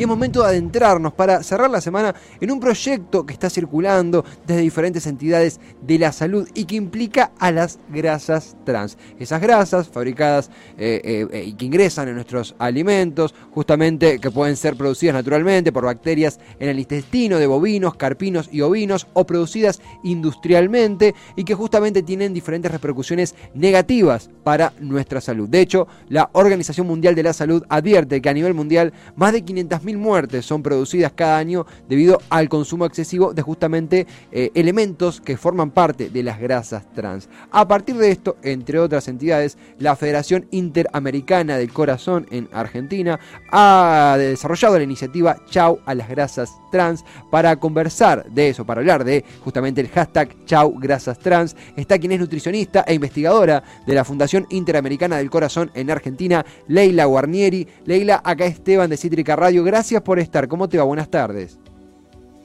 Y es momento de adentrarnos para cerrar la semana en un proyecto que está circulando desde diferentes entidades de la salud y que implica a las grasas trans. Esas grasas fabricadas eh, eh, eh, y que ingresan en nuestros alimentos, justamente que pueden ser producidas naturalmente por bacterias en el intestino de bovinos, carpinos y ovinos o producidas industrialmente y que justamente tienen diferentes repercusiones negativas para nuestra salud. De hecho, la Organización Mundial de la Salud advierte que a nivel mundial más de 500.000 muertes son producidas cada año debido al consumo excesivo de justamente eh, elementos que forman parte de las grasas trans. A partir de esto, entre otras entidades, la Federación Interamericana del Corazón en Argentina ha desarrollado la iniciativa Chau a las grasas trans para conversar de eso, para hablar de justamente el hashtag Chau Grasas Trans. Está quien es nutricionista e investigadora de la Fundación Interamericana del Corazón en Argentina, Leila Guarnieri. Leila, acá Esteban de Cítrica Radio. Gracias gracias por estar. ¿Cómo te va? Buenas tardes.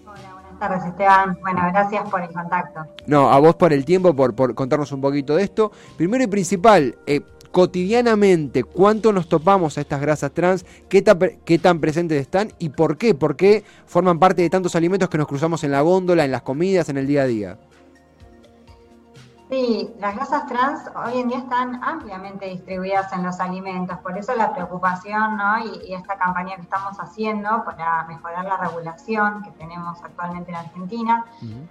Hola, buenas tardes, Esteban. Bueno, gracias por el contacto. No, a vos por el tiempo, por, por contarnos un poquito de esto. Primero y principal, eh, cotidianamente, ¿cuánto nos topamos a estas grasas trans? ¿Qué tan, ¿Qué tan presentes están? ¿Y por qué? ¿Por qué forman parte de tantos alimentos que nos cruzamos en la góndola, en las comidas, en el día a día? Sí, las grasas trans hoy en día están ampliamente distribuidas en los alimentos, por eso la preocupación ¿no? y, esta campaña que estamos haciendo para mejorar la regulación que tenemos actualmente en Argentina,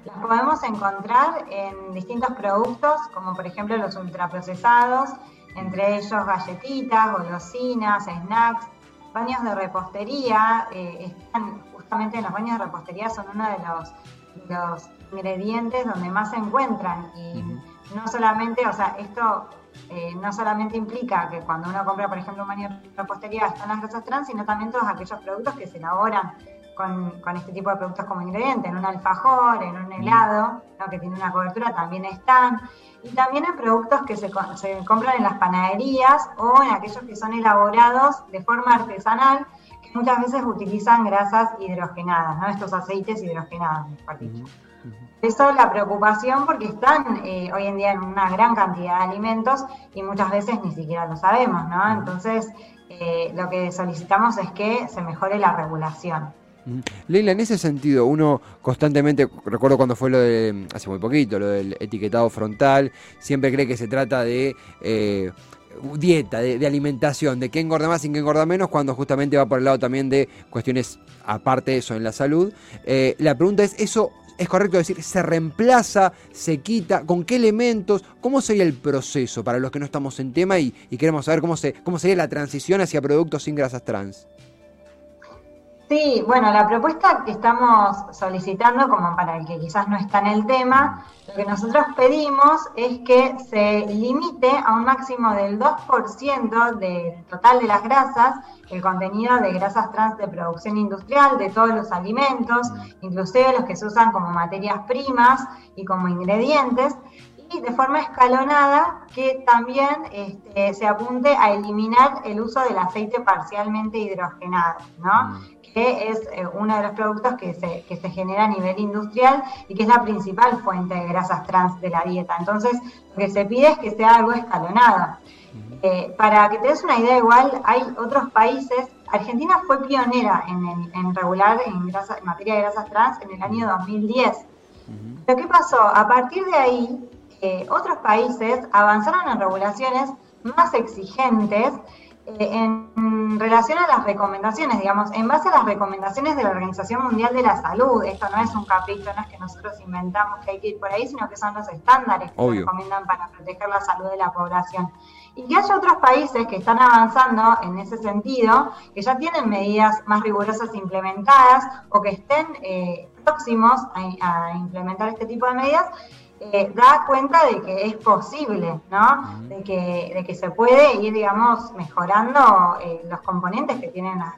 las podemos encontrar en distintos productos, como por ejemplo los ultraprocesados, entre ellos galletitas, golosinas, snacks, baños de repostería, eh, están justamente en los baños de repostería son uno de los, los ingredientes donde más se encuentran. Y no solamente, o sea, esto eh, no solamente implica que cuando uno compra, por ejemplo, un baño de repostería están las grasas trans, sino también todos aquellos productos que se elaboran con, este tipo de productos como ingrediente, en un alfajor, en un helado, que tiene una cobertura, también están. Y también en productos que se, se compran en las panaderías o en aquellos que son elaborados de forma artesanal, muchas veces utilizan grasas hidrogenadas, ¿no? estos aceites hidrogenados, mejor dicho. Eso la preocupación porque están eh, hoy en día en una gran cantidad de alimentos y muchas veces ni siquiera lo sabemos, ¿no? Entonces, eh, lo que solicitamos es que se mejore la regulación. Leila, en ese sentido, uno constantemente, recuerdo cuando fue lo de, hace muy poquito, lo del etiquetado frontal, siempre cree que se trata de eh, dieta, de, alimentación, de qué engorda más y qué engorda menos, cuando justamente va por el lado también de cuestiones aparte de eso en la salud. la pregunta es, ¿eso es correcto decir, se reemplaza, se quita, con qué elementos, cómo sería el proceso para los que no estamos en tema y, queremos saber cómo, se, cómo sería la transición hacia productos sin grasas trans. Sí, bueno, la propuesta que estamos solicitando, como para el que quizás no está en el tema, lo que nosotros pedimos es que se limite a un máximo del 2% del total de las grasas el contenido de grasas trans de producción industrial de todos los alimentos, inclusive los que se usan como materias primas y como ingredientes, y de forma escalonada que también este, se apunte a eliminar el uso del aceite parcialmente hidrogenado, ¿no? que es eh, uno de los productos que se, que se genera a nivel industrial y que es la principal fuente de grasas trans de la dieta. Entonces, lo que se pide es que sea algo escalonado. Eh, para que te des una idea, igual hay otros países. Argentina fue pionera en, regular en, materia de grasas trans en el año 2010. Pero ¿qué pasó? A partir de ahí, eh, otros países avanzaron en regulaciones más exigentes eh, en relación a las recomendaciones, digamos, en base a las recomendaciones de la Organización Mundial de la Salud, esto no es un capricho, no es que nosotros inventamos que hay que ir por ahí, sino que son los estándares que se recomiendan para proteger la salud de la población. Y que haya otros países que están avanzando en ese sentido, que ya tienen medidas más rigurosas implementadas o que estén eh, próximos a implementar este tipo de medidas, eh, da cuenta de que es posible, ¿no? de, que, de que se puede ir, digamos, mejorando eh, los componentes que tienen las,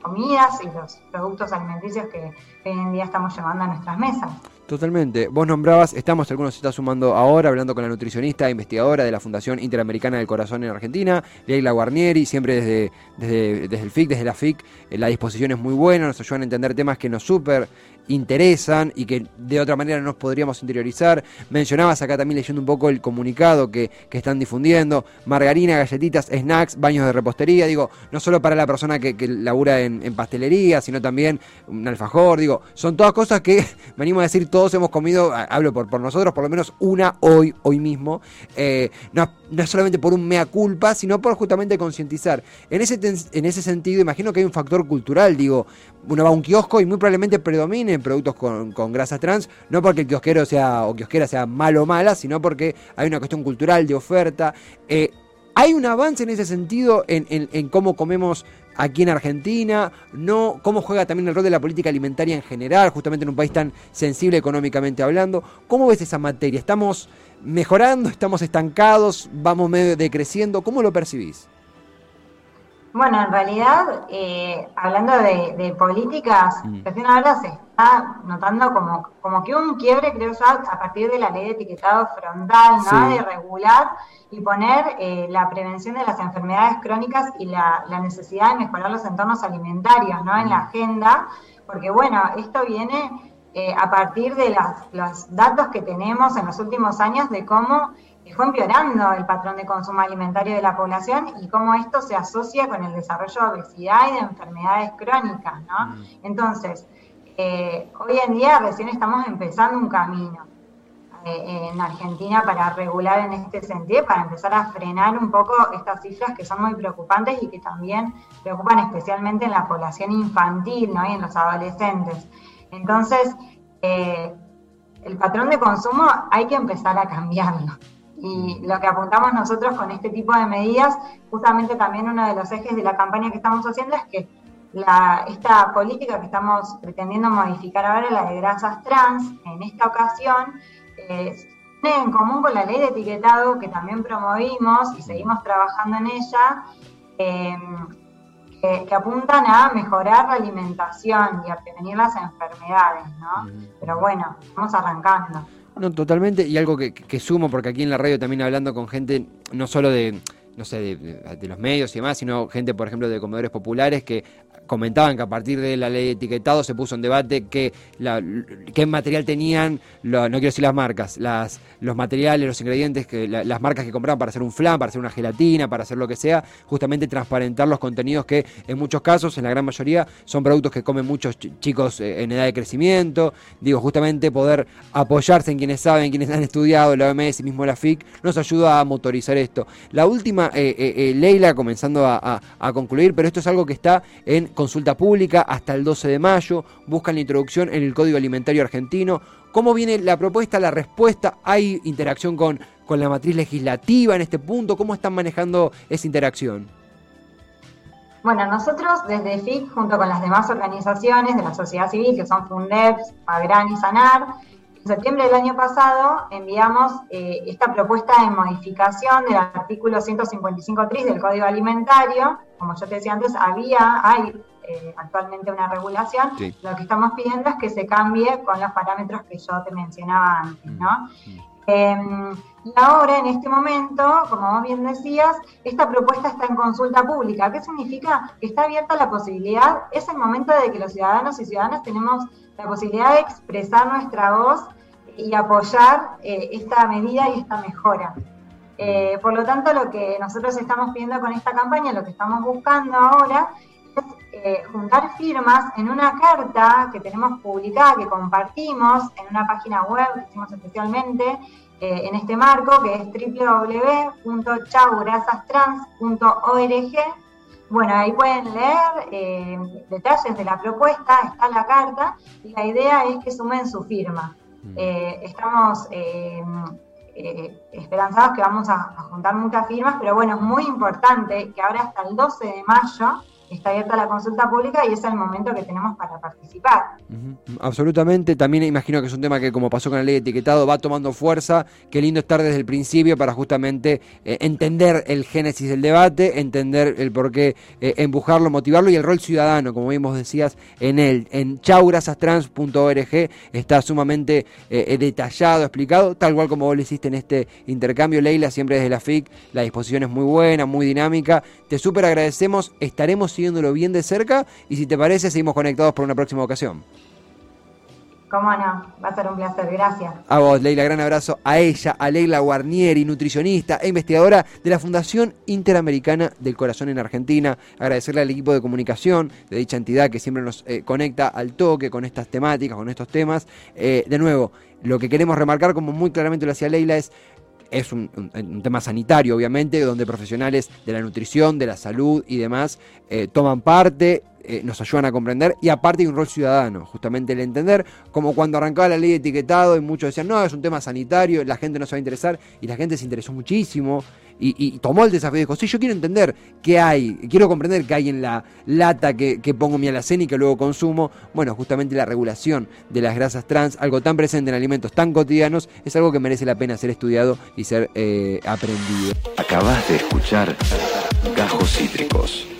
comidas y los productos alimenticios que hoy en día estamos llevando a nuestras mesas. Totalmente. Vos nombrabas, estamos, algunos se está sumando ahora, hablando con la nutricionista investigadora de la Fundación Interamericana del Corazón en Argentina, Leila Guarnieri, siempre desde, desde, desde el FIC, desde la FIC, eh, la disposición es muy buena, nos ayudan a entender temas que nos súper interesan y que de otra manera no nos podríamos interiorizar. Mencionabas acá también leyendo un poco el comunicado que, están difundiendo, margarina, galletitas, snacks, baños de repostería, digo, no solo para la persona que, labura en, pastelería, sino también un alfajor, digo, son todas cosas que, venimos a decir, todos hemos comido, hablo por, por nosotros, por lo menos una hoy, hoy mismo, eh, no, no solamente por un mea culpa, sino por justamente concientizar. En ese, en ese sentido, imagino que hay un factor cultural, digo, uno va a un kiosco y muy probablemente predomine productos con, con grasas trans, no porque el kiosquero sea o kiosquera sea malo o mala, sino porque hay una cuestión cultural de oferta. Eh, ¿Hay un avance en ese sentido en, cómo comemos aquí en Argentina? ¿No? ¿Cómo juega también el rol de la política alimentaria en general, justamente en un país tan sensible económicamente hablando? ¿Cómo ves esa materia? ¿Estamos mejorando? ¿Estamos estancados? ¿Vamos medio decreciendo? ¿Cómo lo percibís? Bueno, en realidad, eh, hablando de, políticas, mm. recién ahora se está notando como, como que un quiebre, creo yo, a partir de la ley de etiquetado frontal, ¿no? De regular y poner eh, la prevención de las enfermedades crónicas y la, necesidad de mejorar los entornos alimentarios, ¿no? En la mm. agenda, porque bueno, esto viene eh, a partir de los datos que tenemos en los últimos años de cómo fue empeorando el patrón de consumo alimentario de la población y cómo esto se asocia con el desarrollo de obesidad y de enfermedades crónicas, ¿no? Mm. Entonces, eh, hoy en día recién estamos empezando un camino eh, en Argentina para regular en este sentido, para empezar a frenar un poco estas cifras que son muy preocupantes y que también preocupan especialmente en la población infantil ¿no? y en los adolescentes. Entonces, eh, el patrón de consumo hay que empezar a cambiarlo. Y lo que apuntamos nosotros con este tipo de medidas, justamente también uno de los ejes de la campaña que estamos haciendo es que la, esta política que estamos pretendiendo modificar ahora, la de grasas trans, en esta ocasión, eh, tiene en común con la ley de etiquetado que también promovimos y seguimos trabajando en ella, em, que, apuntan a mejorar la alimentación y a prevenir las enfermedades, ¿no? Pero bueno, vamos arrancando. No, totalmente, y algo que, sumo, porque aquí en la radio también hablando con gente, no solo de, no sé, de, de, los medios y demás, sino gente, por ejemplo, de comedores populares que comentaban que a partir de la ley de etiquetado se puso en debate qué, material tenían, no quiero decir las marcas, los materiales, los ingredientes, las marcas que compraban para hacer un flan, para hacer una gelatina, para hacer lo que sea, justamente transparentar los contenidos que en muchos casos, en la gran mayoría, son productos que comen muchos chicos eh, en edad de crecimiento. Digo, justamente poder apoyarse en quienes saben, quienes han estudiado, la OMS y mismo la FIC, nos ayuda a motorizar esto. La última, eh, eh, Leila, comenzando a, a concluir, pero esto es algo que está en consulta pública hasta el 12 de mayo, buscan la introducción en el Código Alimentario Argentino. ¿Cómo viene la propuesta, la respuesta? ¿Hay interacción con, con la matriz legislativa en este punto? ¿Cómo están manejando esa interacción? Bueno, nosotros desde FIC, junto con las demás organizaciones de la sociedad civil, que son FUNDEPS, PAGRAN y SANAR, en septiembre del año pasado enviamos eh, esta propuesta de modificación del artículo 155.3 del Código Alimentario. Como yo te decía antes, había, hay eh, actualmente una regulación. Lo que estamos pidiendo es que se cambie con los parámetros que yo te mencionaba antes, ¿no? Mm, Em, y ahora, en este momento, como vos bien decías, esta propuesta está en consulta pública. ¿Qué significa? Que está abierta la posibilidad, es el momento de que los ciudadanos y ciudadanas tenemos la posibilidad de expresar nuestra voz y apoyar eh, esta medida y esta mejora. Eh, por lo tanto, lo que nosotros estamos pidiendo con esta campaña, lo que estamos buscando ahora, eh, juntar firmas en una carta que tenemos publicada, que compartimos en una página web, que hicimos especialmente en este marco, que es www.chaugrasastrans.org bueno, ahí pueden leer eh, detalles de la propuesta, está la carta, y la idea es que sumen su firma. Mm. Eh, estamos eh, esperanzados que vamos a, juntar muchas firmas, pero bueno, es muy importante que ahora hasta el 12 de mayo está abierta la consulta pública y es el momento que tenemos para participar. Absolutamente, también imagino que es un tema que como pasó con la ley de etiquetado va tomando fuerza, qué lindo estar desde el principio para justamente eh, entender el génesis del debate, entender el por qué eh, empujarlo, motivarlo y el rol ciudadano, como vimos decías en él, en chaugrasastrans.org está sumamente eh, detallado, explicado, tal cual como vos lo hiciste en este intercambio, Leila, siempre desde la FIC, la disposición es muy buena, muy dinámica, te súper agradecemos, estaremos siguiéndolo bien de cerca y si te parece seguimos conectados por una próxima ocasión. Cómo no, va a ser un placer, gracias. A vos, Leila, gran abrazo a ella, a Leila Guarnieri, nutricionista e investigadora de la Fundación Interamericana del Corazón en Argentina. Agradecerle al equipo de comunicación de dicha entidad que siempre nos eh, conecta al toque con estas temáticas, con estos temas. Eh, de nuevo, lo que queremos remarcar, como muy claramente lo hacía Leila, es es un, tema sanitario, obviamente, donde profesionales de la nutrición, de la salud y demás eh, toman parte, eh, nos ayudan a comprender y aparte hay un rol ciudadano, justamente el entender, como cuando arrancaba la ley de etiquetado y muchos decían, no, es un tema sanitario, la gente no se va a interesar y la gente se interesó muchísimo y, tomó el desafío y dijo, sí, yo quiero entender qué hay, quiero comprender qué hay en la lata que, pongo mi alacena y que luego consumo. Bueno, justamente la regulación de las grasas trans, algo tan presente en alimentos tan cotidianos, es algo que merece la pena ser estudiado y ser eh, aprendido. Acabas de escuchar Gajos Cítricos.